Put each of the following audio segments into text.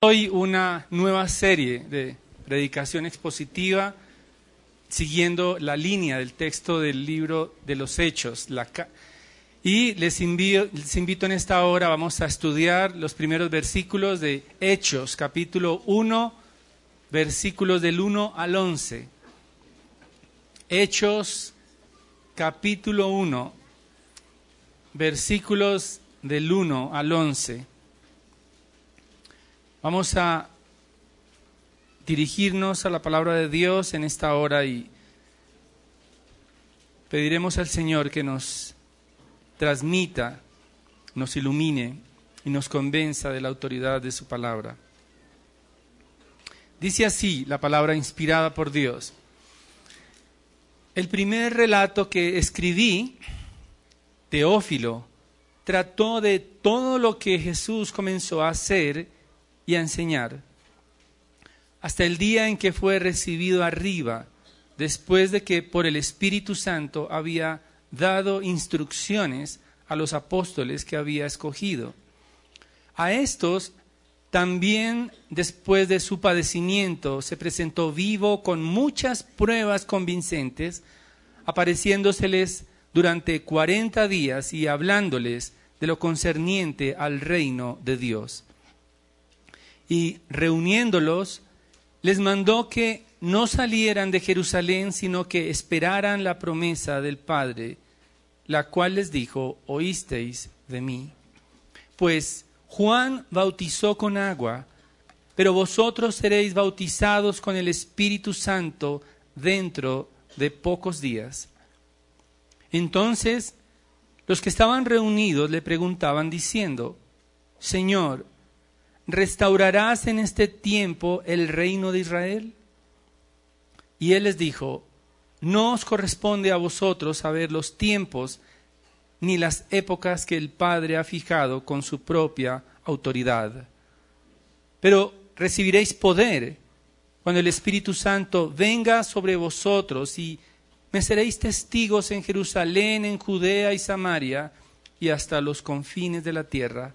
Hoy una nueva serie de predicación expositiva siguiendo la línea del texto del libro de los Hechos. y les, les invito en esta hora, vamos a estudiar los primeros versículos de Hechos, capítulo 1, versículos del 1 al 11. Hechos, capítulo 1, versículos del 1 al 11. Vamos a dirigirnos a la palabra de Dios en esta hora y pediremos al Señor que nos transmita, nos ilumine y nos convenza de la autoridad de su palabra. Dice así la palabra inspirada por Dios. El primer relato que escribí, Teófilo, trató de todo lo que Jesús comenzó a hacer y a enseñar, hasta el día en que fue recibido arriba, después de que por el Espíritu Santo había dado instrucciones a los apóstoles que había escogido. A estos también después de su padecimiento se presentó vivo con muchas pruebas convincentes, apareciéndoseles durante cuarenta días y hablándoles de lo concerniente al reino de Dios y reuniéndolos, les mandó que no salieran de Jerusalén, sino que esperaran la promesa del Padre, la cual les dijo, oísteis de mí. Pues Juan bautizó con agua, pero vosotros seréis bautizados con el Espíritu Santo dentro de pocos días. Entonces los que estaban reunidos le preguntaban diciendo, Señor, ¿restaurarás en este tiempo el reino de Israel? Y él les dijo, no os corresponde a vosotros saber los tiempos ni las épocas que el Padre ha fijado con su propia autoridad. Pero recibiréis poder cuando el Espíritu Santo venga sobre vosotros y me seréis testigos en Jerusalén, en Judea y Samaria y hasta los confines de la tierra.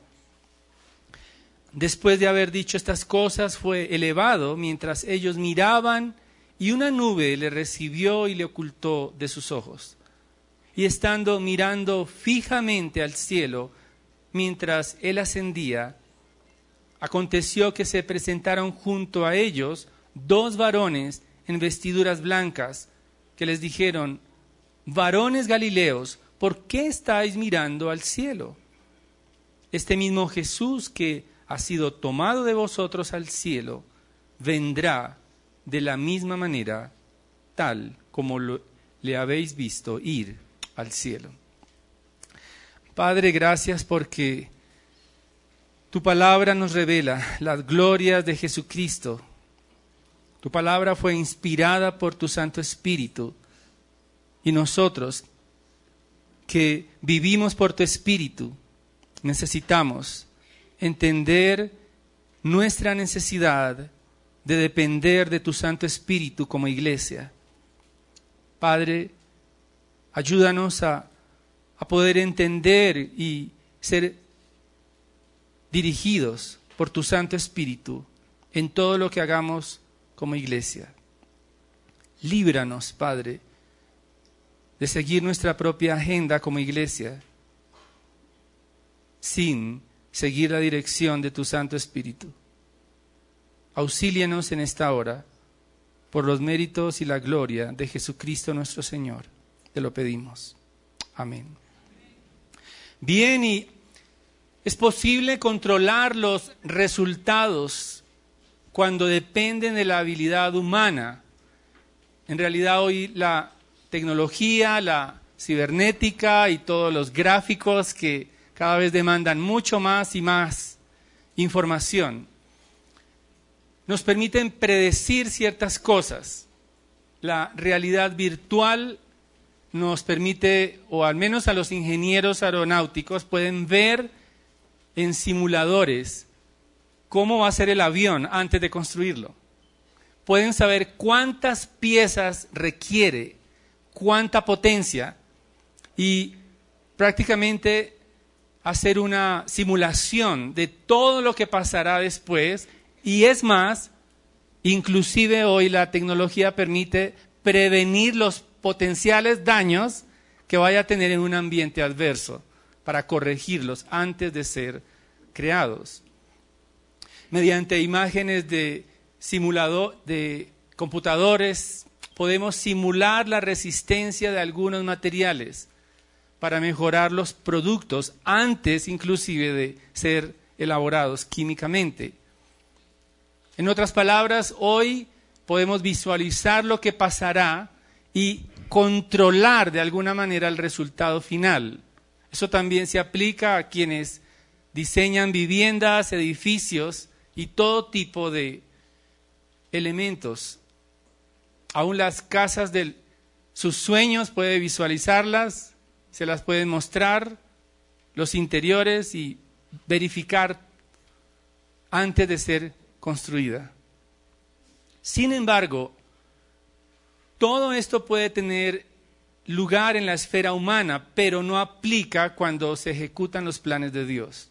Después de haber dicho estas cosas, fue elevado mientras ellos miraban y una nube le recibió y le ocultó de sus ojos. Y estando mirando fijamente al cielo, mientras él ascendía, aconteció que se presentaron junto a ellos dos varones en vestiduras blancas, que les dijeron, varones Galileos, ¿por qué estáis mirando al cielo? Este mismo Jesús que ha sido tomado de vosotros al cielo, vendrá de la misma manera, tal como le habéis visto ir al cielo. Padre, gracias porque tu palabra nos revela las glorias de Jesucristo. Tu palabra fue inspirada por tu Santo Espíritu y nosotros que vivimos por tu Espíritu necesitamos entender nuestra necesidad de depender de tu Santo Espíritu como iglesia. Padre, ayúdanos a, a poder entender y ser dirigidos por tu Santo Espíritu en todo lo que hagamos como iglesia. Líbranos, Padre, de seguir nuestra propia agenda como iglesia sin seguir la dirección de tu Santo Espíritu. Auxílianos en esta hora por los méritos y la gloria de Jesucristo nuestro Señor. Te lo pedimos. Amén. Bien, y es posible controlar los resultados cuando dependen de la habilidad humana. En realidad hoy la tecnología, la cibernética y todos los gráficos que cada vez demandan mucho más y más información. Nos permiten predecir ciertas cosas. La realidad virtual nos permite, o al menos a los ingenieros aeronáuticos, pueden ver en simuladores cómo va a ser el avión antes de construirlo. Pueden saber cuántas piezas requiere, cuánta potencia y prácticamente hacer una simulación de todo lo que pasará después Y es más, inclusive hoy la tecnología permite prevenir los potenciales daños que vaya a tener en un ambiente adverso para corregirlos antes de ser creados. Mediante imágenes de simulador de computadores podemos simular la resistencia de algunos materiales para mejorar los productos antes inclusive de ser elaborados químicamente. En otras palabras, hoy podemos visualizar lo que pasará y controlar de alguna manera el resultado final. Eso también se aplica a quienes diseñan viviendas, edificios y todo tipo de elementos. Aún las casas de sus sueños puede visualizarlas, se las pueden mostrar, los interiores y verificar antes de ser construida. Sin embargo, todo esto puede tener lugar en la esfera humana, pero no aplica cuando se ejecutan los planes de Dios.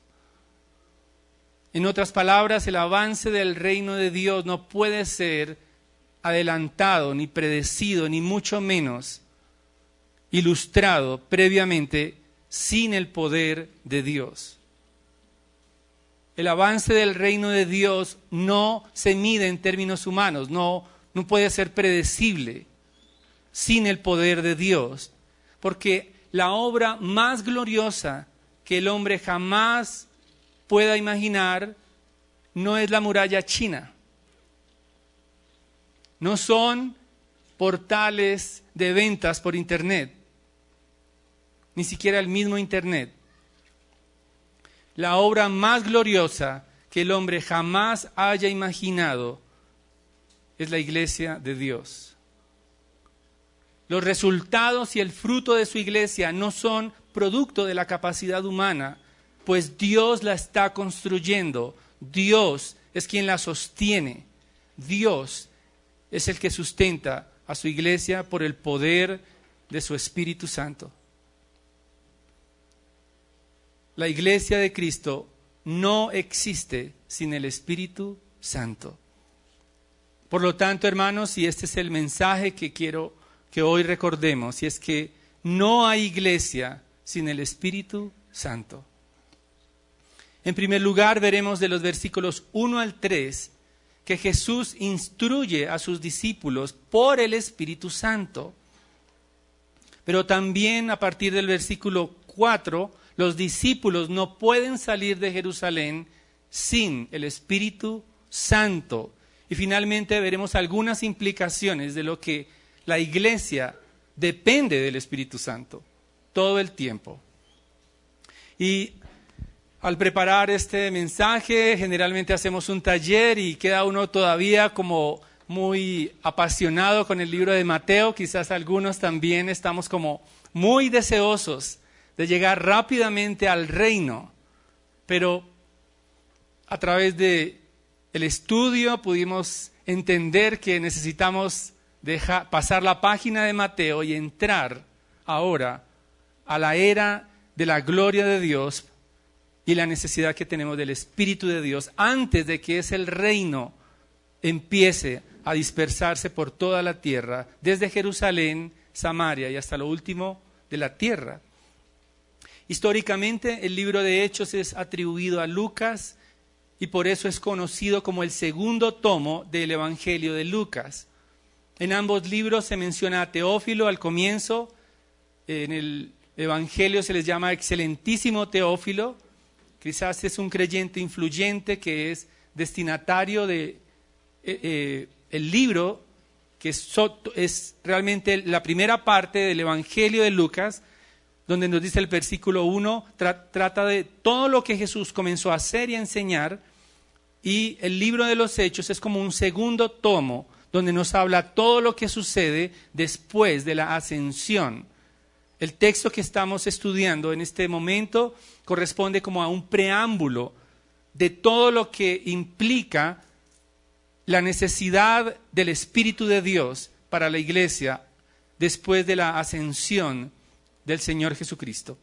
En otras palabras, el avance del reino de Dios no puede ser adelantado, ni predecido, ni mucho menos ilustrado previamente sin el poder de Dios. El avance del reino de Dios no se mide en términos humanos, no, no puede ser predecible sin el poder de Dios, porque la obra más gloriosa que el hombre jamás pueda imaginar no es la muralla china, no son portales de ventas por Internet, ni siquiera el mismo Internet. La obra más gloriosa que el hombre jamás haya imaginado es la iglesia de Dios. Los resultados y el fruto de su iglesia no son producto de la capacidad humana, pues Dios la está construyendo. Dios es quien la sostiene. Dios es el que sustenta a su iglesia por el poder de su Espíritu Santo. La iglesia de Cristo no existe sin el Espíritu Santo. Por lo tanto, hermanos, y este es el mensaje que quiero que hoy recordemos, y es que no hay iglesia sin el Espíritu Santo. En primer lugar, veremos de los versículos 1 al 3 que Jesús instruye a sus discípulos por el Espíritu Santo. Pero también a partir del versículo 4, los discípulos no pueden salir de Jerusalén sin el Espíritu Santo. Y finalmente veremos algunas implicaciones de lo que la iglesia depende del Espíritu Santo todo el tiempo. Y al preparar este mensaje, generalmente hacemos un taller y queda uno todavía como muy apasionado con el libro de Mateo. Quizás algunos también estamos como muy deseosos de llegar rápidamente al reino. Pero a través de el estudio pudimos entender que necesitamos dejar, pasar la página de Mateo y entrar ahora a la era de la gloria de Dios y la necesidad que tenemos del Espíritu de Dios antes de que ese reino empiece a dispersarse por toda la tierra, desde Jerusalén, Samaria y hasta lo último de la tierra. Históricamente el libro de Hechos es atribuido a Lucas y por eso es conocido como el segundo tomo del Evangelio de Lucas. En ambos libros se menciona a Teófilo al comienzo, en el Evangelio se les llama excelentísimo Teófilo, quizás es un creyente influyente que es destinatario de eh, eh, el libro que es, realmente la primera parte del Evangelio de Lucas, donde nos dice el versículo 1, trata de todo lo que Jesús comenzó a hacer y a enseñar, y el libro de los Hechos es como un segundo tomo, donde nos habla todo lo que sucede después de la ascensión. El texto que estamos estudiando en este momento corresponde como a un preámbulo de todo lo que implica la necesidad del Espíritu de Dios para la iglesia después de la ascensión del Señor Jesucristo.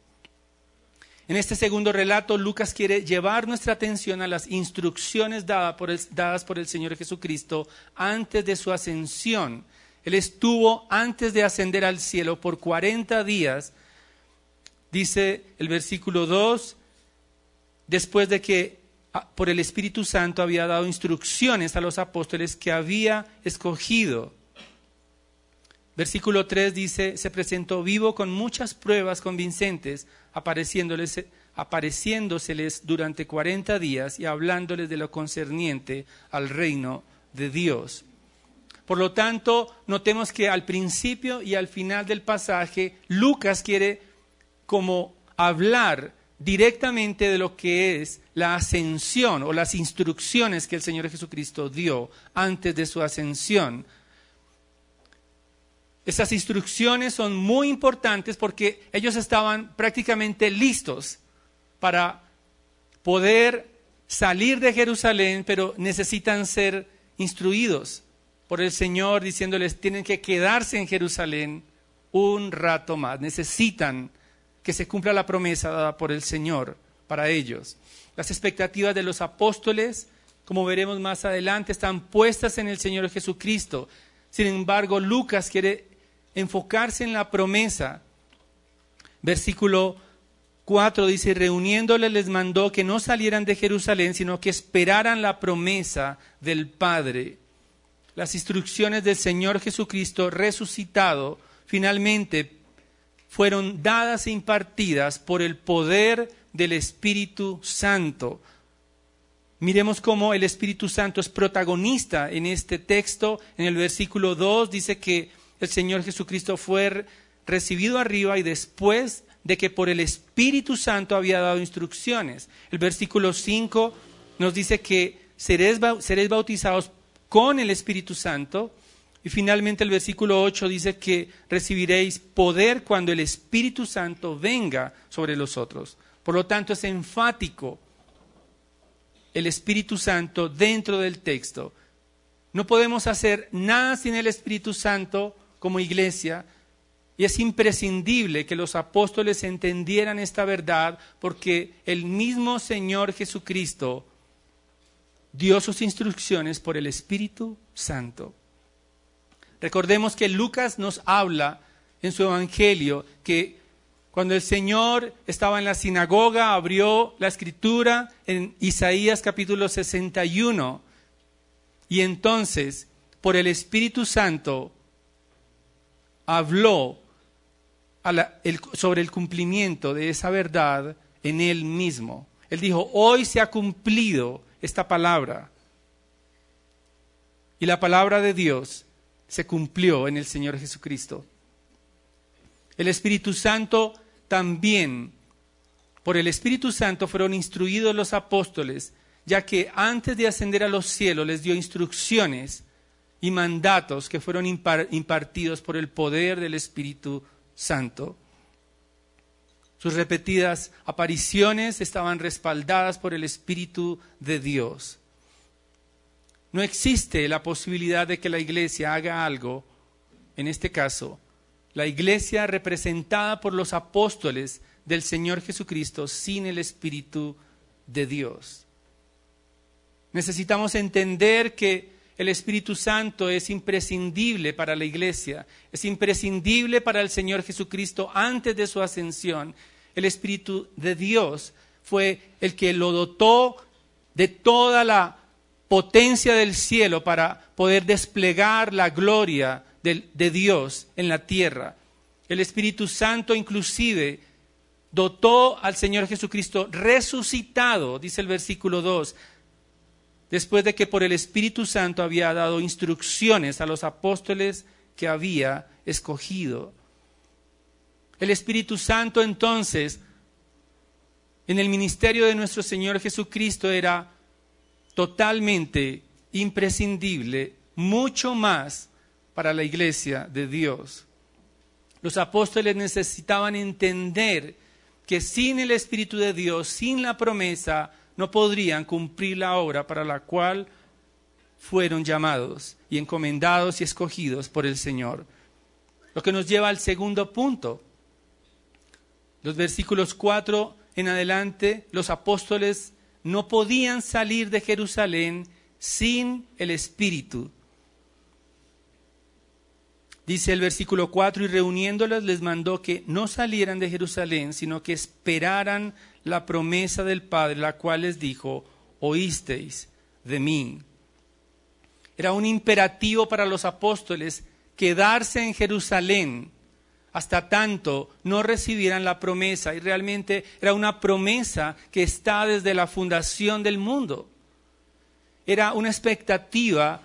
En este segundo relato, Lucas quiere llevar nuestra atención a las instrucciones dadas por el, dadas por el Señor Jesucristo antes de su ascensión. Él estuvo antes de ascender al cielo por 40 días, dice el versículo 2, después de que ah, por el Espíritu Santo había dado instrucciones a los apóstoles que había escogido. Versículo 3 dice, se presentó vivo con muchas pruebas convincentes, apareciéndoles, apareciéndoseles durante 40 días y hablándoles de lo concerniente al reino de Dios. Por lo tanto, notemos que al principio y al final del pasaje, Lucas quiere como hablar directamente de lo que es la ascensión o las instrucciones que el Señor Jesucristo dio antes de su ascensión esas instrucciones son muy importantes porque ellos estaban prácticamente listos para poder salir de Jerusalén, pero necesitan ser instruidos por el Señor diciéndoles tienen que quedarse en Jerusalén un rato más. Necesitan que se cumpla la promesa dada por el Señor para ellos. Las expectativas de los apóstoles, como veremos más adelante, están puestas en el Señor Jesucristo. Sin embargo, Lucas quiere enfocarse en la promesa. Versículo 4 dice, reuniéndole les mandó que no salieran de Jerusalén, sino que esperaran la promesa del Padre. Las instrucciones del Señor Jesucristo resucitado finalmente fueron dadas e impartidas por el poder del Espíritu Santo. Miremos cómo el Espíritu Santo es protagonista en este texto. En el versículo 2 dice que el Señor Jesucristo fue recibido arriba y después de que por el Espíritu Santo había dado instrucciones. El versículo 5 nos dice que seréis, bautizados con el Espíritu Santo. Y finalmente el versículo 8 dice que recibiréis poder cuando el Espíritu Santo venga sobre los otros. Por lo tanto, es enfático el Espíritu Santo dentro del texto. No podemos hacer nada sin el Espíritu Santo como iglesia y es imprescindible que los apóstoles entendieran esta verdad porque el mismo Señor Jesucristo dio sus instrucciones por el Espíritu Santo. Recordemos que Lucas nos habla en su Evangelio que cuando el Señor estaba en la sinagoga abrió la escritura en Isaías capítulo 61 y entonces por el Espíritu Santo habló sobre el cumplimiento de esa verdad en él mismo. Él dijo, hoy se ha cumplido esta palabra. Y la palabra de Dios se cumplió en el Señor Jesucristo. El Espíritu Santo también, por el Espíritu Santo fueron instruidos los apóstoles, ya que antes de ascender a los cielos les dio instrucciones y mandatos que fueron impartidos por el poder del Espíritu Santo. Sus repetidas apariciones estaban respaldadas por el Espíritu de Dios. No existe la posibilidad de que la iglesia haga algo, en este caso, la iglesia representada por los apóstoles del Señor Jesucristo sin el Espíritu de Dios. Necesitamos entender que el Espíritu Santo es imprescindible para la iglesia, es imprescindible para el Señor Jesucristo antes de su ascensión. El Espíritu de Dios fue el que lo dotó de toda la potencia del cielo para poder desplegar la gloria de, Dios en la tierra. El Espíritu Santo inclusive dotó al Señor Jesucristo resucitado, dice el versículo 2, después de que por el Espíritu Santo había dado instrucciones a los apóstoles que había escogido. El Espíritu Santo entonces, en el ministerio de nuestro Señor Jesucristo, era totalmente imprescindible, mucho más para la iglesia de Dios. Los apóstoles necesitaban entender que sin el Espíritu de Dios, sin la promesa, no podrían cumplir la obra para la cual fueron llamados y encomendados y escogidos por el Señor. Lo que nos lleva al segundo punto. Los versículos 4 en adelante los apóstoles no podían salir de Jerusalén sin el Espíritu. Dice el versículo 4, y reuniéndolas les mandó que no salieran de Jerusalén, sino que esperaran la promesa del Padre, la cual les dijo, oísteis de mí. Era un imperativo para los apóstoles quedarse en Jerusalén hasta tanto no recibieran la promesa. Y realmente era una promesa que está desde la fundación del mundo. Era una expectativa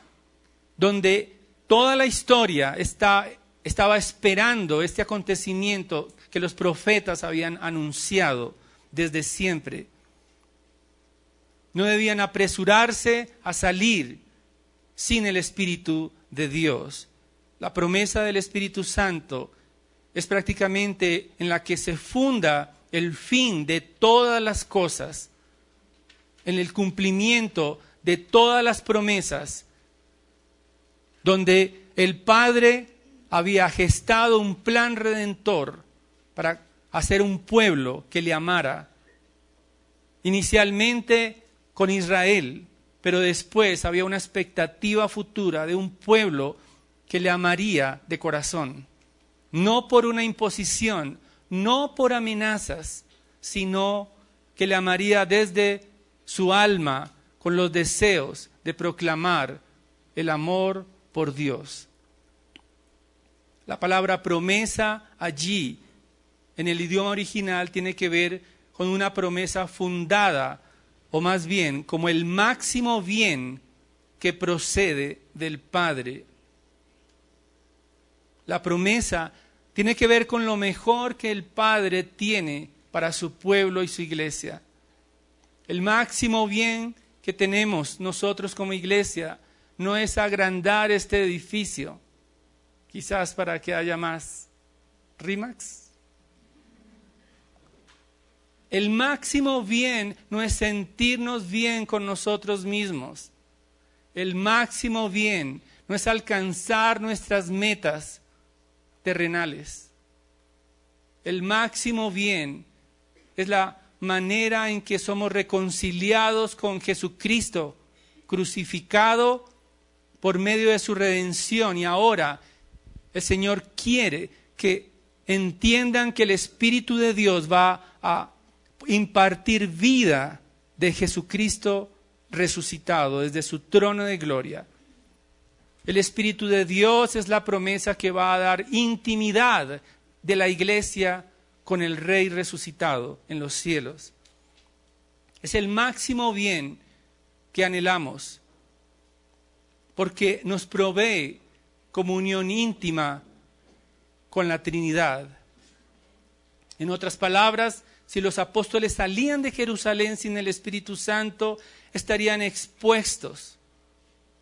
donde toda la historia está, estaba esperando este acontecimiento que los profetas habían anunciado desde siempre. No debían apresurarse a salir sin el Espíritu de Dios. La promesa del Espíritu Santo es prácticamente en la que se funda el fin de todas las cosas, en el cumplimiento de todas las promesas donde el Padre había gestado un plan redentor para hacer un pueblo que le amara. Inicialmente con Israel, pero después había una expectativa futura de un pueblo que le amaría de corazón. No por una imposición, no por amenazas, sino que le amaría desde su alma con los deseos de proclamar el amor por Dios. La palabra promesa allí, en el idioma original, tiene que ver con una promesa fundada, o más bien como el máximo bien que procede del Padre. La promesa tiene que ver con lo mejor que el Padre tiene para su pueblo y su iglesia. El máximo bien que tenemos nosotros como iglesia no es agrandar este edificio, quizás para que haya más RIMAX. El máximo bien no es sentirnos bien con nosotros mismos. El máximo bien no es alcanzar nuestras metas terrenales. El máximo bien es la manera en que somos reconciliados con Jesucristo, crucificado por medio de su redención y ahora el Señor quiere que entiendan que el Espíritu de Dios va a impartir vida de Jesucristo resucitado desde su trono de gloria. El Espíritu de Dios es la promesa que va a dar intimidad de la iglesia con el Rey resucitado en los cielos. Es el máximo bien que anhelamos porque nos provee comunión íntima con la Trinidad. En otras palabras, si los apóstoles salían de Jerusalén sin el Espíritu Santo, estarían expuestos,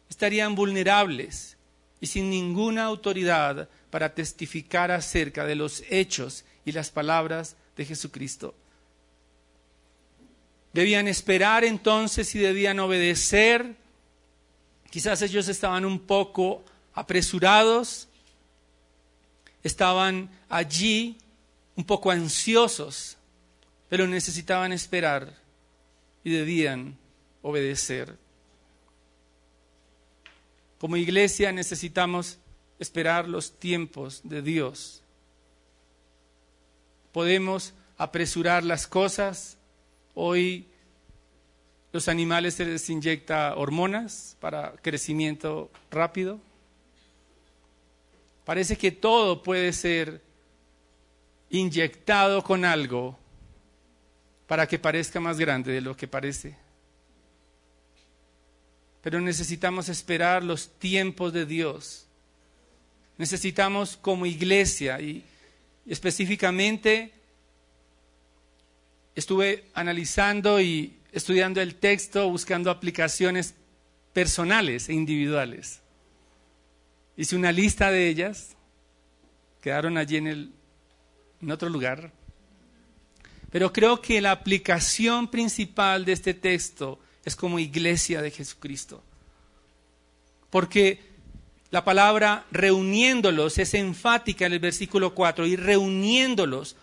estarían vulnerables y sin ninguna autoridad para testificar acerca de los hechos y las palabras de Jesucristo. Debían esperar entonces y debían obedecer Quizás ellos estaban un poco apresurados, estaban allí un poco ansiosos, pero necesitaban esperar y debían obedecer. Como iglesia necesitamos esperar los tiempos de Dios. Podemos apresurar las cosas. Hoy los animales se les inyecta hormonas para crecimiento rápido. Parece que todo puede ser inyectado con algo para que parezca más grande de lo que parece. Pero necesitamos esperar los tiempos de Dios. Necesitamos como iglesia y específicamente estuve analizando y estudiando el texto, buscando aplicaciones personales e individuales. Hice una lista de ellas, quedaron allí en, el, en otro lugar. Pero creo que la aplicación principal de este texto es como iglesia de Jesucristo. Porque la palabra reuniéndolos es enfática en el versículo 4 y reuniéndolos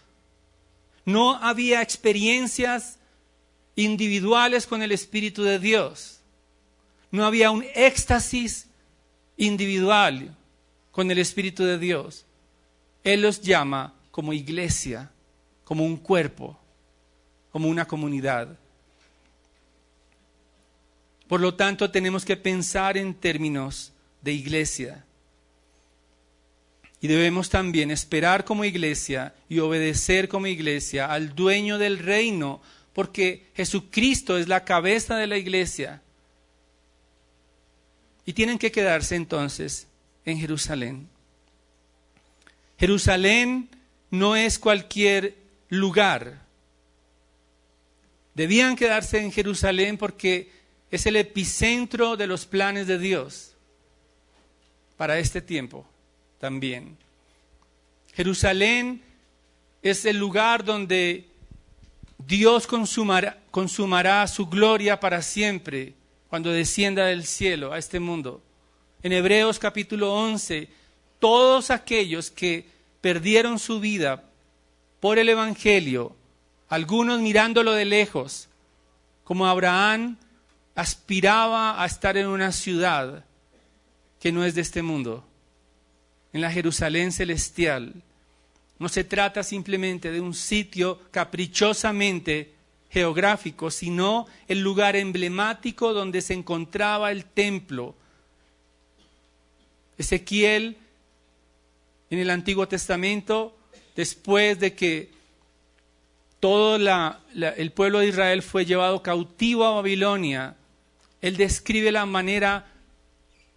no había experiencias individuales con el Espíritu de Dios. No había un éxtasis individual con el Espíritu de Dios. Él los llama como iglesia, como un cuerpo, como una comunidad. Por lo tanto, tenemos que pensar en términos de iglesia. Y debemos también esperar como iglesia y obedecer como iglesia al dueño del reino, porque Jesucristo es la cabeza de la iglesia. Y tienen que quedarse entonces en Jerusalén. Jerusalén no es cualquier lugar. Debían quedarse en Jerusalén porque es el epicentro de los planes de Dios para este tiempo también. Jerusalén es el lugar donde Dios consumará, consumará, su gloria para siempre cuando descienda del cielo a este mundo. En Hebreos capítulo 11, todos aquellos que perdieron su vida por el Evangelio, algunos mirándolo de lejos, como Abraham aspiraba a estar en una ciudad que no es de este mundo en la Jerusalén celestial. No se trata simplemente de un sitio caprichosamente geográfico, sino el lugar emblemático donde se encontraba el templo. Ezequiel en el Antiguo Testamento, después de que todo el pueblo de Israel fue llevado cautivo a Babilonia, él describe la manera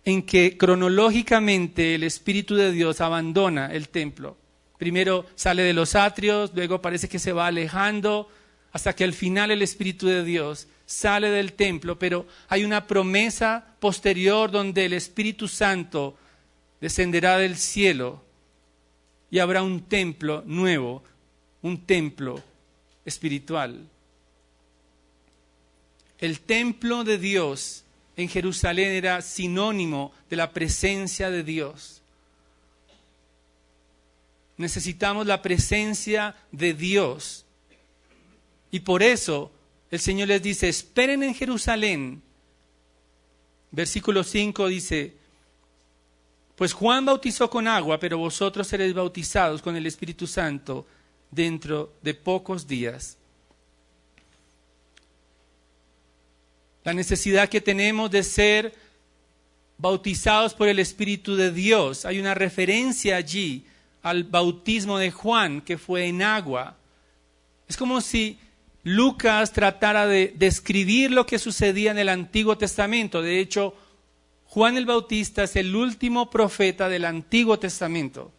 en que cronológicamente el Espíritu de Dios abandona el templo. Primero sale de los atrios, luego parece que se va alejando, hasta que al final el Espíritu de Dios sale del templo, pero hay una promesa posterior donde el Espíritu Santo descenderá del cielo y habrá un templo nuevo, un templo espiritual. El templo de Dios en Jerusalén era sinónimo de la presencia de Dios. Necesitamos la presencia de Dios. Y por eso el Señor les dice, esperen en Jerusalén. Versículo 5 dice, pues Juan bautizó con agua, pero vosotros seréis bautizados con el Espíritu Santo dentro de pocos días. la necesidad que tenemos de ser bautizados por el Espíritu de Dios. Hay una referencia allí al bautismo de Juan, que fue en agua. Es como si Lucas tratara de describir lo que sucedía en el Antiguo Testamento. De hecho, Juan el Bautista es el último profeta del Antiguo Testamento.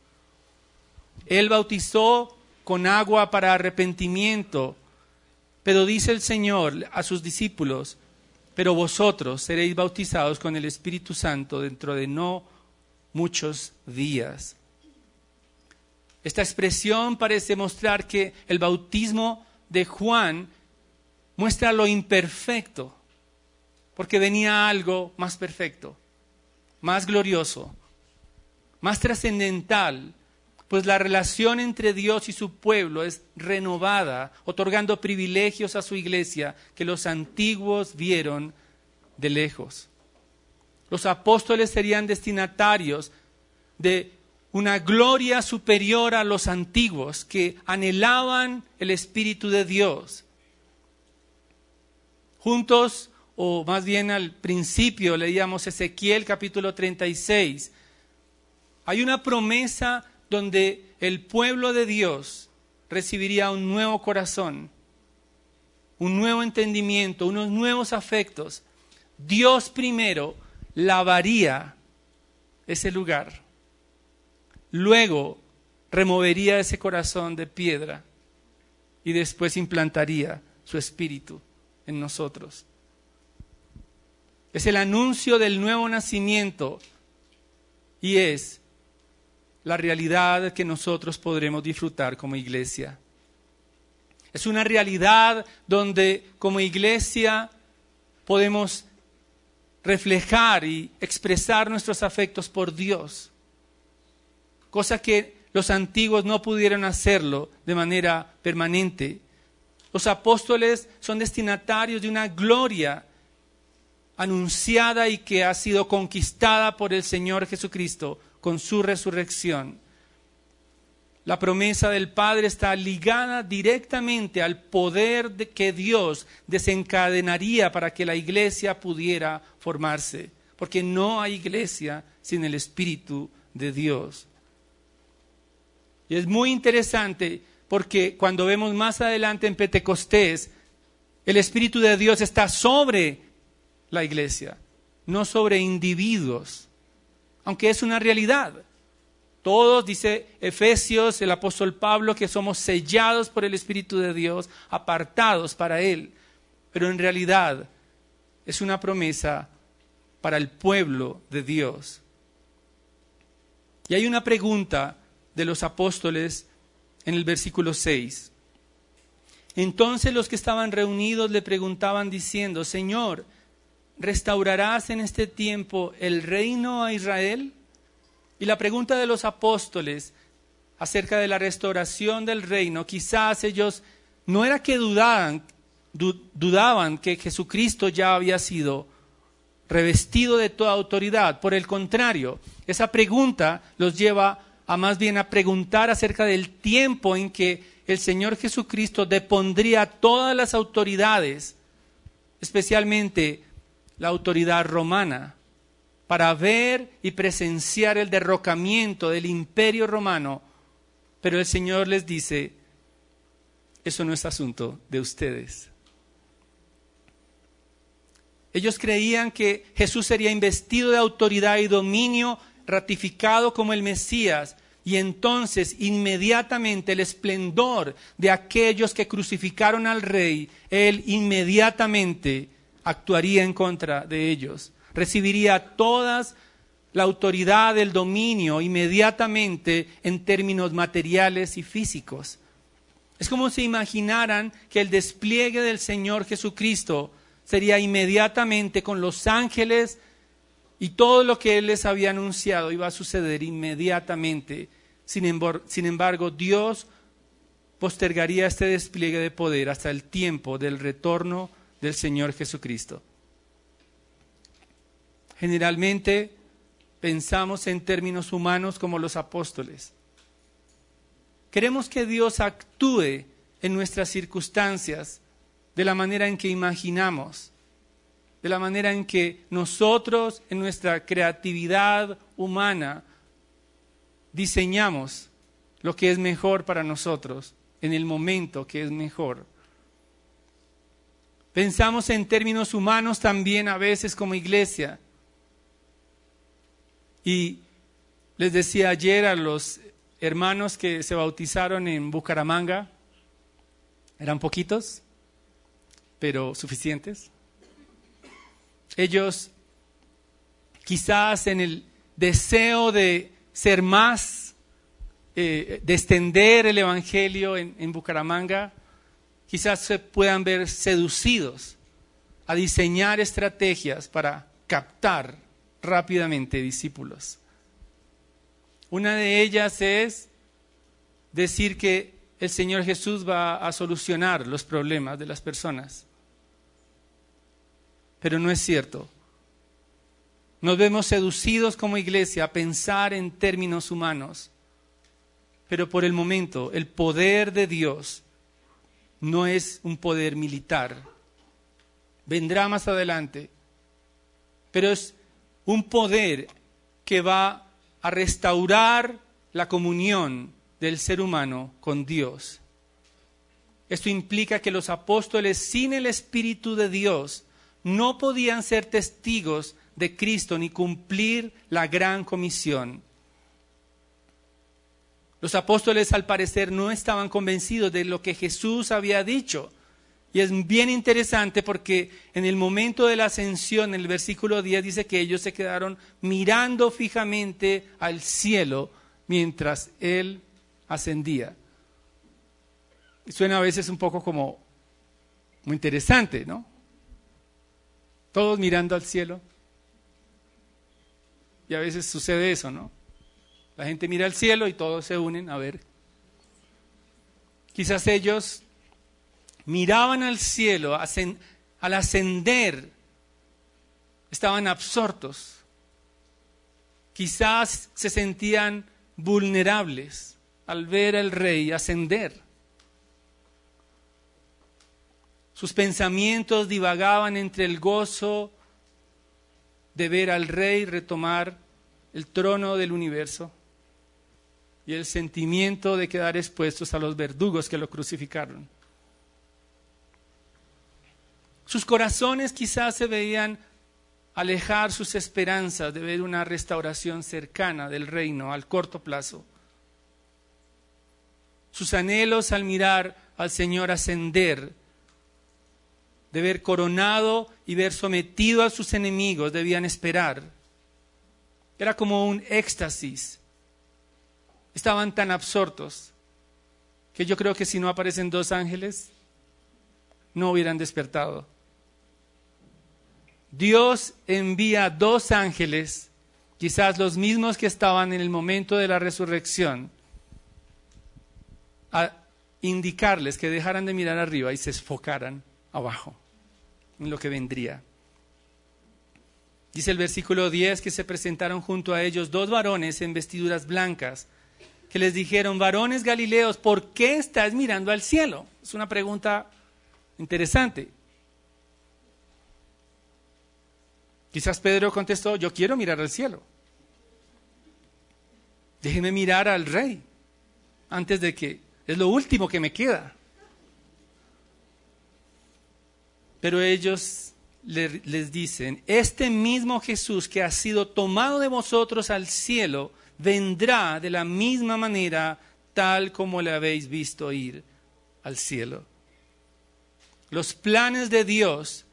Él bautizó con agua para arrepentimiento, pero dice el Señor a sus discípulos, pero vosotros seréis bautizados con el Espíritu Santo dentro de no muchos días. Esta expresión parece mostrar que el bautismo de Juan muestra lo imperfecto, porque venía algo más perfecto, más glorioso, más trascendental, pues la relación entre Dios y su pueblo es renovada, otorgando privilegios a su iglesia que los antiguos vieron de lejos. Los apóstoles serían destinatarios de una gloria superior a los antiguos que anhelaban el Espíritu de Dios. Juntos, o más bien al principio, leíamos Ezequiel capítulo 36, hay una promesa donde el pueblo de Dios recibiría un nuevo corazón, un nuevo entendimiento, unos nuevos afectos. Dios primero lavaría ese lugar, luego removería ese corazón de piedra y después implantaría su espíritu en nosotros. Es el anuncio del nuevo nacimiento y es la realidad que nosotros podremos disfrutar como iglesia. Es una realidad donde como iglesia podemos reflejar y expresar nuestros afectos por Dios, cosa que los antiguos no pudieron hacerlo de manera permanente. Los apóstoles son destinatarios de una gloria anunciada y que ha sido conquistada por el Señor Jesucristo con su resurrección. La promesa del Padre está ligada directamente al poder de que Dios desencadenaría para que la iglesia pudiera formarse, porque no hay iglesia sin el Espíritu de Dios. Y es muy interesante porque cuando vemos más adelante en Pentecostés, el Espíritu de Dios está sobre la iglesia, no sobre individuos, aunque es una realidad. Todos, dice Efesios, el apóstol Pablo, que somos sellados por el Espíritu de Dios, apartados para Él. Pero en realidad es una promesa para el pueblo de Dios. Y hay una pregunta de los apóstoles en el versículo 6. Entonces los que estaban reunidos le preguntaban diciendo, Señor, ¿restaurarás en este tiempo el reino a Israel? Y la pregunta de los apóstoles acerca de la restauración del reino, quizás ellos no era que dudaban, dudaban que Jesucristo ya había sido revestido de toda autoridad. Por el contrario, esa pregunta los lleva a más bien a preguntar acerca del tiempo en que el Señor Jesucristo depondría todas las autoridades, especialmente la autoridad romana, para ver y presenciar el derrocamiento del imperio romano, pero el Señor les dice, eso no es asunto de ustedes. Ellos creían que Jesús sería investido de autoridad y dominio, ratificado como el Mesías, y entonces inmediatamente el esplendor de aquellos que crucificaron al rey, él inmediatamente actuaría en contra de ellos recibiría toda la autoridad del dominio inmediatamente en términos materiales y físicos. Es como si imaginaran que el despliegue del Señor Jesucristo sería inmediatamente con los ángeles y todo lo que Él les había anunciado iba a suceder inmediatamente. Sin embargo, Dios postergaría este despliegue de poder hasta el tiempo del retorno del Señor Jesucristo. Generalmente pensamos en términos humanos como los apóstoles. Queremos que Dios actúe en nuestras circunstancias de la manera en que imaginamos, de la manera en que nosotros, en nuestra creatividad humana, diseñamos lo que es mejor para nosotros en el momento que es mejor. Pensamos en términos humanos también a veces como iglesia. Y les decía ayer a los hermanos que se bautizaron en Bucaramanga, eran poquitos, pero suficientes. Ellos quizás en el deseo de ser más, eh, de extender el Evangelio en, en Bucaramanga, quizás se puedan ver seducidos a diseñar estrategias para captar rápidamente discípulos. Una de ellas es decir que el Señor Jesús va a solucionar los problemas de las personas. Pero no es cierto. Nos vemos seducidos como iglesia a pensar en términos humanos. Pero por el momento, el poder de Dios no es un poder militar. Vendrá más adelante. Pero es un poder que va a restaurar la comunión del ser humano con Dios. Esto implica que los apóstoles sin el Espíritu de Dios no podían ser testigos de Cristo ni cumplir la gran comisión. Los apóstoles al parecer no estaban convencidos de lo que Jesús había dicho y es bien interesante porque en el momento de la ascensión, en el versículo 10 dice que ellos se quedaron mirando fijamente al cielo mientras Él ascendía. suena a veces un poco como muy interesante, ¿no? Todos mirando al cielo. Y a veces sucede eso, ¿no? La gente mira al cielo y todos se unen a ver. Quizás ellos miraban al cielo al ascender, estaban absortos. Quizás se sentían vulnerables al ver al rey ascender. Sus pensamientos divagaban entre el gozo de ver al rey retomar el trono del universo y el sentimiento de quedar expuestos a los verdugos que lo crucificaron. Sus corazones quizás se veían alejar sus esperanzas de ver una restauración cercana del reino al corto plazo. Sus anhelos al mirar al Señor ascender, de ver coronado y ver sometido a sus enemigos, debían esperar. Era como un éxtasis. Estaban tan absortos que yo creo que si no aparecen dos ángeles, no hubieran despertado. Dios envía dos ángeles, quizás los mismos que estaban en el momento de la resurrección, a indicarles que dejaran de mirar arriba y se enfocaran abajo, en lo que vendría. Dice el versículo 10 que se presentaron junto a ellos dos varones en vestiduras blancas, que les dijeron, varones galileos, ¿por qué estás mirando al cielo? Es una pregunta interesante. Quizás Pedro contestó, yo quiero mirar al cielo. Déjeme mirar al rey antes de que es lo último que me queda. Pero ellos les dicen, este mismo Jesús que ha sido tomado de vosotros al cielo, vendrá de la misma manera tal como le habéis visto ir al cielo. Los planes de Dios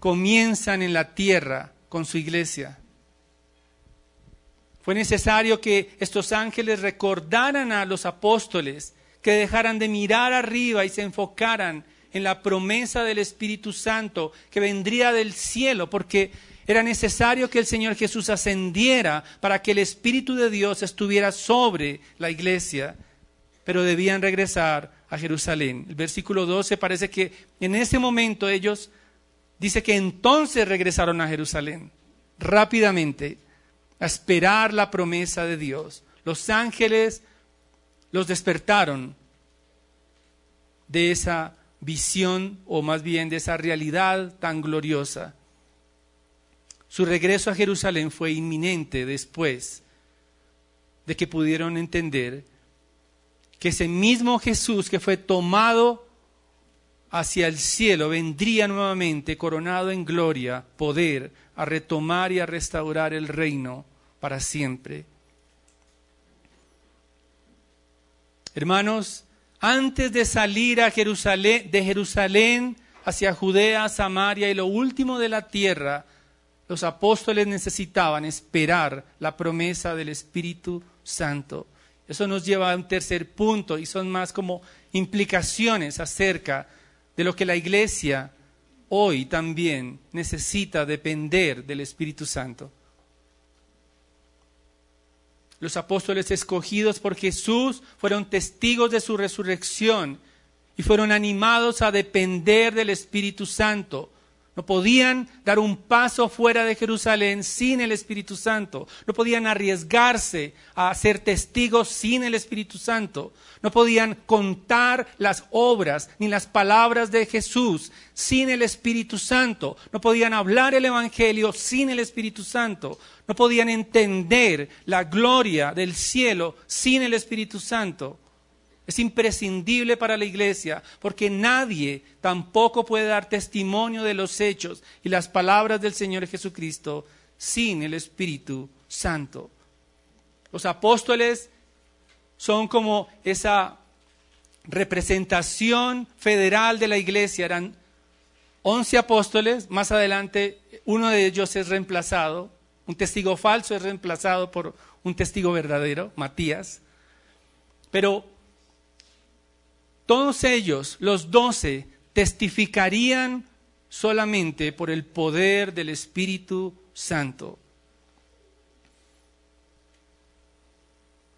comienzan en la tierra con su iglesia. Fue necesario que estos ángeles recordaran a los apóstoles que dejaran de mirar arriba y se enfocaran en la promesa del Espíritu Santo que vendría del cielo, porque era necesario que el Señor Jesús ascendiera para que el Espíritu de Dios estuviera sobre la iglesia, pero debían regresar a Jerusalén. El versículo 12 parece que en ese momento ellos Dice que entonces regresaron a Jerusalén rápidamente a esperar la promesa de Dios. Los ángeles los despertaron de esa visión o más bien de esa realidad tan gloriosa. Su regreso a Jerusalén fue inminente después de que pudieron entender que ese mismo Jesús que fue tomado hacia el cielo, vendría nuevamente coronado en gloria, poder, a retomar y a restaurar el reino para siempre. Hermanos, antes de salir a Jerusalén, de Jerusalén hacia Judea, Samaria y lo último de la tierra, los apóstoles necesitaban esperar la promesa del Espíritu Santo. Eso nos lleva a un tercer punto y son más como implicaciones acerca de lo que la iglesia hoy también necesita depender del Espíritu Santo. Los apóstoles escogidos por Jesús fueron testigos de su resurrección y fueron animados a depender del Espíritu Santo no podían dar un paso fuera de Jerusalén sin el Espíritu Santo. No podían arriesgarse a ser testigos sin el Espíritu Santo. No podían contar las obras ni las palabras de Jesús sin el Espíritu Santo. No podían hablar el Evangelio sin el Espíritu Santo. No podían entender la gloria del cielo sin el Espíritu Santo. Es imprescindible para la iglesia porque nadie tampoco puede dar testimonio de los hechos y las palabras del Señor Jesucristo sin el Espíritu Santo. Los apóstoles son como esa representación federal de la iglesia. Eran once apóstoles, más adelante uno de ellos es reemplazado, un testigo falso es reemplazado por un testigo verdadero, Matías. Pero todos ellos, los doce, testificarían solamente por el poder del Espíritu Santo.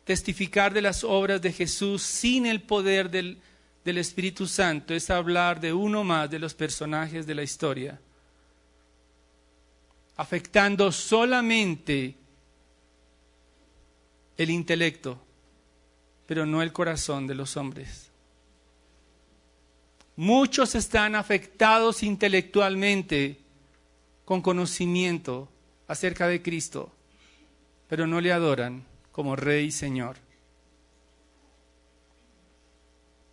testificar de las obras de Jesús sin el poder del, Espíritu Santo es hablar de uno más de los personajes de la historia, afectando solamente el intelecto, pero no el corazón de los hombres. Muchos están afectados intelectualmente con conocimiento acerca de Cristo, pero no le adoran como Rey y Señor.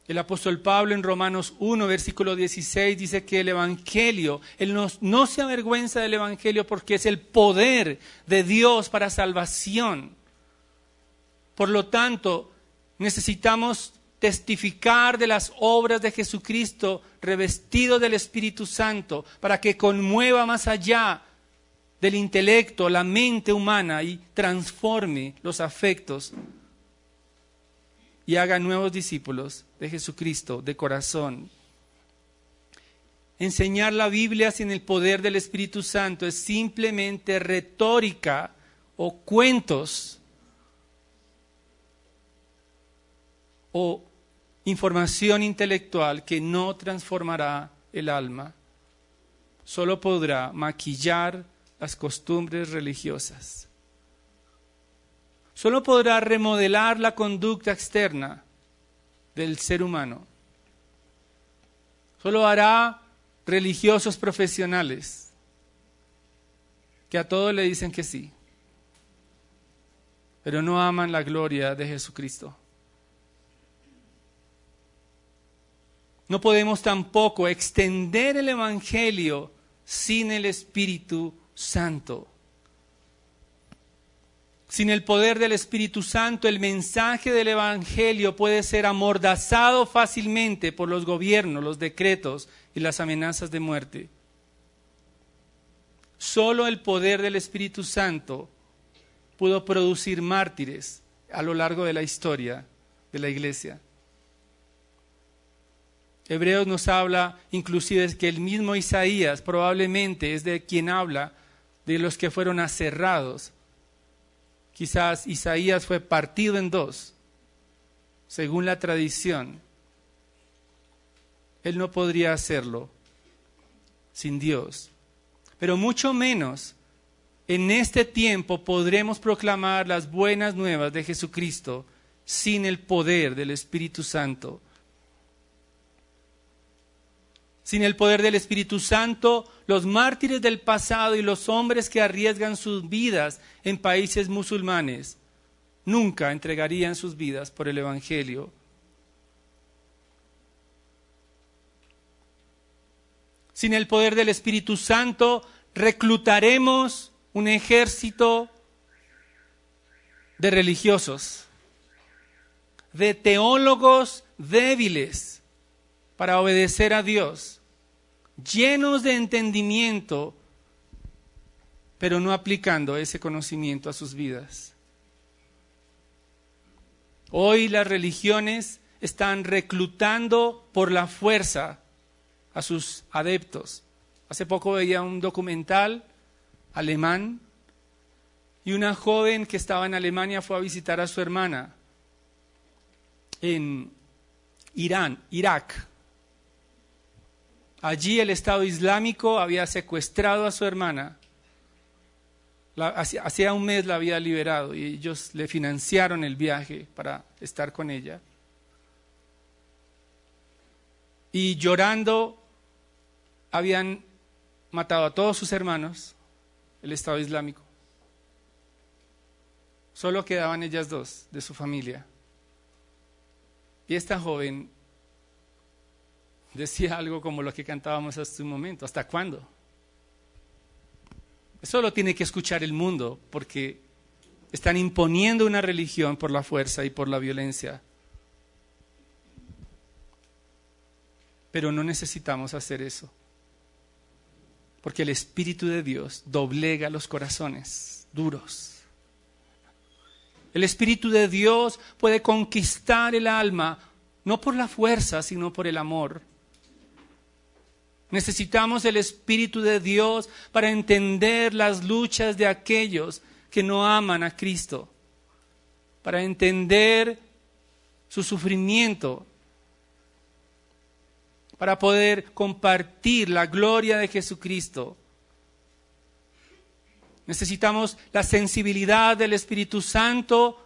El apóstol Pablo en Romanos 1, versículo 16 dice que el Evangelio, él no, no, se avergüenza del Evangelio porque es el poder de Dios para salvación. Por lo tanto, necesitamos testificar de las obras de Jesucristo revestido del Espíritu Santo para que conmueva más allá del intelecto, la mente humana y transforme los afectos y haga nuevos discípulos de Jesucristo de corazón. Enseñar la Biblia sin el poder del Espíritu Santo es simplemente retórica o cuentos o información intelectual que no transformará el alma, solo podrá maquillar las costumbres religiosas. Solo podrá remodelar la conducta externa del ser humano. Solo hará religiosos profesionales que a todos le dicen que sí, pero no aman la gloria de Jesucristo. No podemos tampoco extender el Evangelio sin el Espíritu Santo. Sin el poder del Espíritu Santo, el mensaje del Evangelio puede ser amordazado fácilmente por los gobiernos, los decretos y las amenazas de muerte. Solo el poder del Espíritu Santo pudo producir mártires a lo largo de la historia de la iglesia. Hebreos nos habla inclusive que el mismo Isaías probablemente es de quien habla de los que fueron aserrados. Quizás Isaías fue partido en dos, según la tradición. Él no podría hacerlo sin Dios. Pero mucho menos en este tiempo podremos proclamar las buenas nuevas de Jesucristo sin el poder del Espíritu Santo sin el poder del Espíritu Santo, los mártires del pasado y los hombres que arriesgan sus vidas en países musulmanes nunca entregarían sus vidas por el Evangelio. Sin el poder del Espíritu Santo, reclutaremos un ejército de religiosos, de teólogos débiles para obedecer a Dios, llenos de entendimiento, pero no aplicando ese conocimiento a sus vidas. Hoy las religiones están reclutando por la fuerza a sus adeptos. Hace poco veía un documental alemán y una joven que estaba en Alemania fue a visitar a su hermana en Irán, Irak. Allí el Estado Islámico había secuestrado a su hermana. hacía un mes la había liberado y ellos le financiaron el viaje para estar con ella. Y llorando habían matado a todos sus hermanos, el Estado Islámico. Solo quedaban ellas dos de su familia. Y esta joven decía algo como lo que cantábamos hace un momento. ¿Hasta cuándo? Eso lo tiene que escuchar el mundo porque están imponiendo una religión por la fuerza y por la violencia. Pero no necesitamos hacer eso. Porque el Espíritu de Dios doblega los corazones duros. El Espíritu de Dios puede conquistar el alma, no por la fuerza, sino por el amor. Necesitamos el Espíritu de Dios para entender las luchas de aquellos que no aman a Cristo. para entender su sufrimiento, para poder compartir la gloria de Jesucristo. Necesitamos la sensibilidad del Espíritu Santo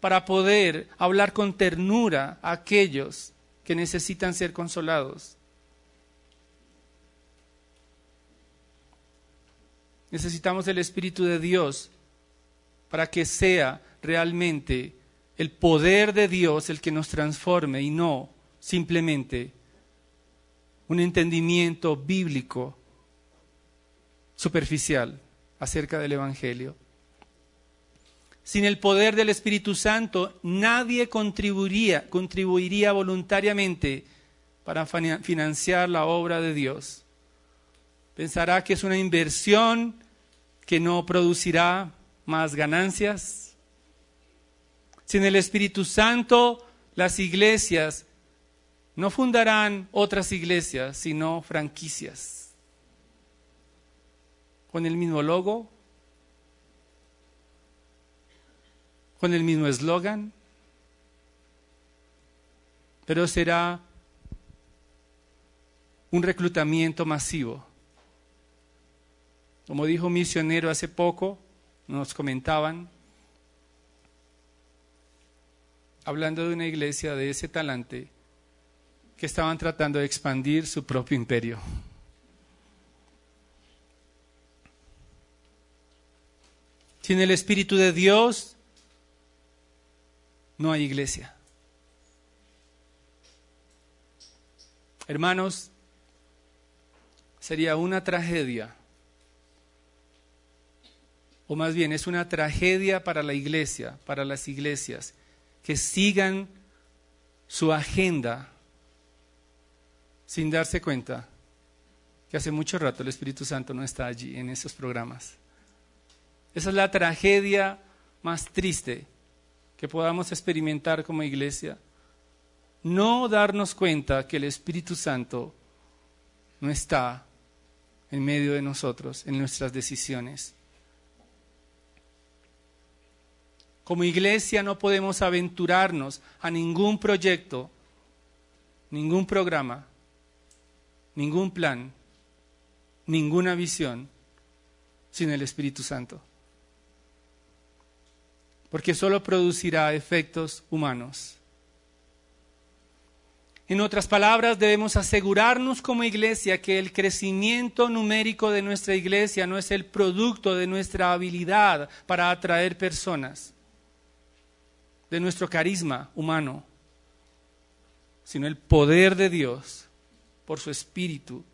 para poder hablar con ternura a aquellos que necesitan ser consolados. Necesitamos el Espíritu de Dios para que sea realmente el poder de Dios el que nos transforme y no simplemente un entendimiento bíblico superficial acerca del Evangelio. Sin el poder del Espíritu Santo, nadie contribuiría, contribuiría voluntariamente para financiar la obra de Dios. Pensará que es una inversión que no producirá más ganancias. Sin el Espíritu Santo, las iglesias no fundarán otras iglesias, sino franquicias. Con el mismo logo, con el mismo eslogan, pero será un reclutamiento masivo. Como dijo misionero hace poco, nos comentaban, hablando de una iglesia de ese talante, que estaban tratando de expandir su propio imperio. Sin el Espíritu de Dios no hay iglesia. Hermanos, sería una tragedia o más bien es una tragedia para la iglesia, para las iglesias, que sigan su agenda sin darse cuenta que hace mucho rato el Espíritu Santo no está allí en esos programas. Esa es la tragedia más triste que podamos experimentar como iglesia. No darnos cuenta que el Espíritu Santo no está en medio de nosotros, en nuestras decisiones. Como iglesia no podemos aventurarnos a ningún proyecto, ningún programa, ningún plan, ninguna visión sin el Espíritu Santo. Porque solo producirá efectos humanos. En otras palabras, debemos asegurarnos como iglesia que el crecimiento numérico de nuestra iglesia no es el producto de nuestra habilidad para atraer personas de nuestro carisma humano, sino el poder de Dios por su espíritu,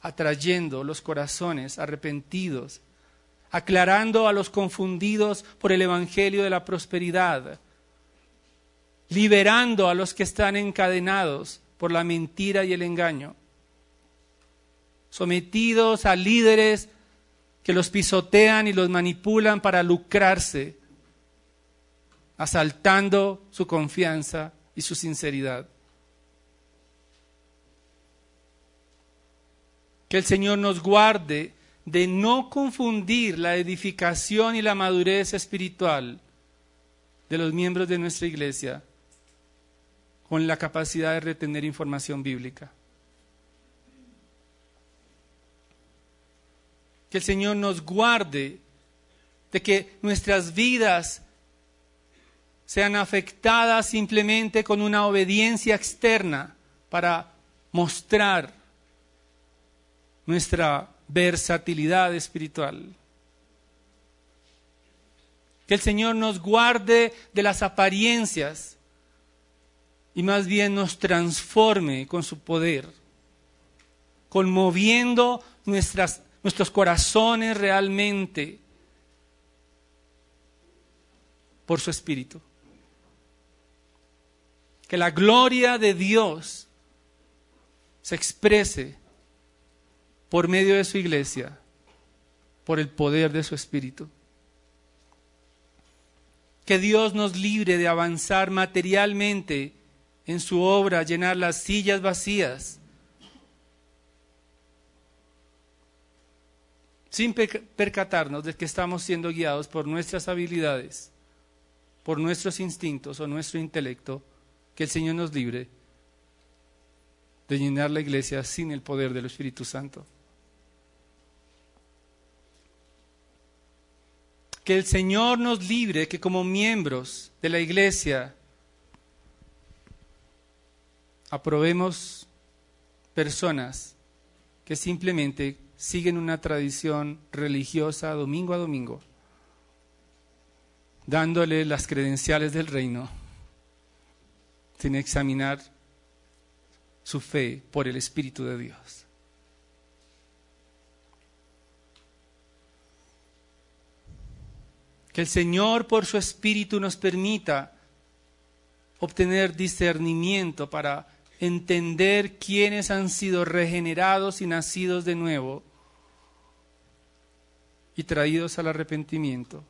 atrayendo los corazones arrepentidos, aclarando a los confundidos por el Evangelio de la prosperidad, liberando a los que están encadenados por la mentira y el engaño, sometidos a líderes que los pisotean y los manipulan para lucrarse asaltando su confianza y su sinceridad. Que el Señor nos guarde de no confundir la edificación y la madurez espiritual de los miembros de nuestra iglesia con la capacidad de retener información bíblica. Que el Señor nos guarde de que nuestras vidas sean afectadas simplemente con una obediencia externa para mostrar nuestra versatilidad espiritual. Que el Señor nos guarde de las apariencias y más bien nos transforme con su poder, conmoviendo nuestros corazones realmente por su espíritu que la gloria de Dios se exprese por medio de su iglesia, por el poder de su espíritu. Que Dios nos libre de avanzar materialmente en su obra, llenar las sillas vacías, sin percatarnos de que estamos siendo guiados por nuestras habilidades por nuestros instintos o nuestro intelecto, que el Señor nos libre de llenar la iglesia sin el poder del Espíritu Santo. Que el Señor nos libre que como miembros de la iglesia aprobemos personas que simplemente siguen una tradición religiosa domingo a domingo, dándole las credenciales del reino sin examinar su fe por el Espíritu de Dios. Que el Señor por su Espíritu nos permita obtener discernimiento para entender quiénes han sido regenerados y nacidos de nuevo y traídos al arrepentimiento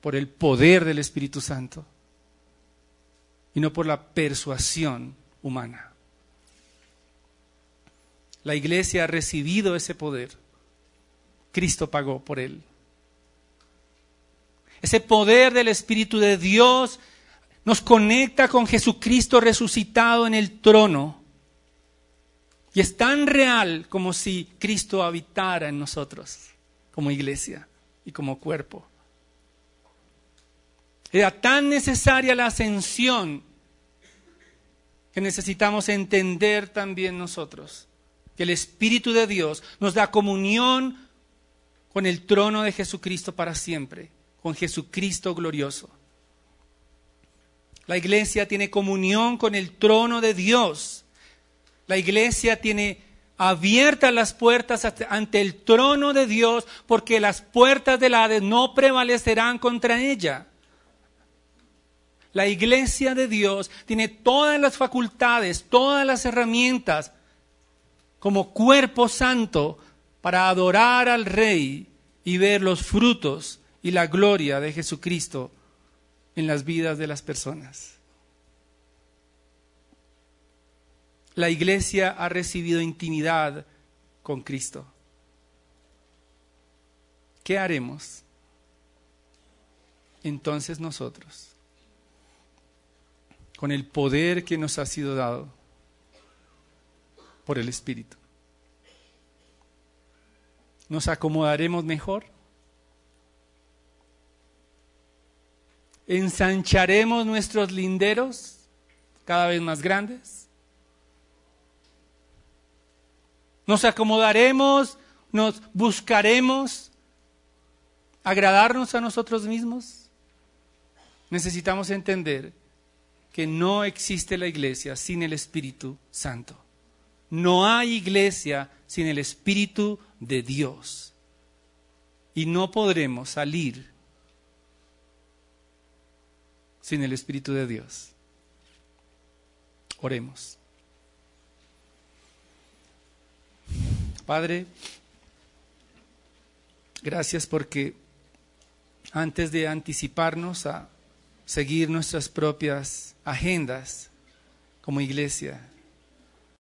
por el poder del Espíritu Santo y no por la persuasión humana. La iglesia ha recibido ese poder. Cristo pagó por él. Ese poder del Espíritu de Dios nos conecta con Jesucristo resucitado en el trono. Y es tan real como si Cristo habitara en nosotros, como iglesia y como cuerpo. Era tan necesaria la ascensión que necesitamos entender también nosotros que el Espíritu de Dios nos da comunión con el trono de Jesucristo para siempre, con Jesucristo glorioso. La iglesia tiene comunión con el trono de Dios. La iglesia tiene abiertas las puertas ante el trono de Dios porque las puertas del Hades no prevalecerán contra ella. La iglesia de Dios tiene todas las facultades, todas las herramientas como cuerpo santo para adorar al Rey y ver los frutos y la gloria de Jesucristo en las vidas de las personas. La iglesia ha recibido intimidad con Cristo. ¿Qué haremos? Entonces nosotros, con el poder que nos ha sido dado, por el Espíritu. ¿Nos acomodaremos mejor? ¿Ensancharemos nuestros linderos cada vez más grandes? ¿Nos acomodaremos? ¿Nos buscaremos agradarnos a nosotros mismos? Necesitamos entender que no existe la iglesia sin el Espíritu Santo. No hay iglesia sin el Espíritu de Dios. Y no podremos salir sin el Espíritu de Dios. Oremos. Padre, gracias porque antes de anticiparnos a seguir nuestras propias agendas como iglesia,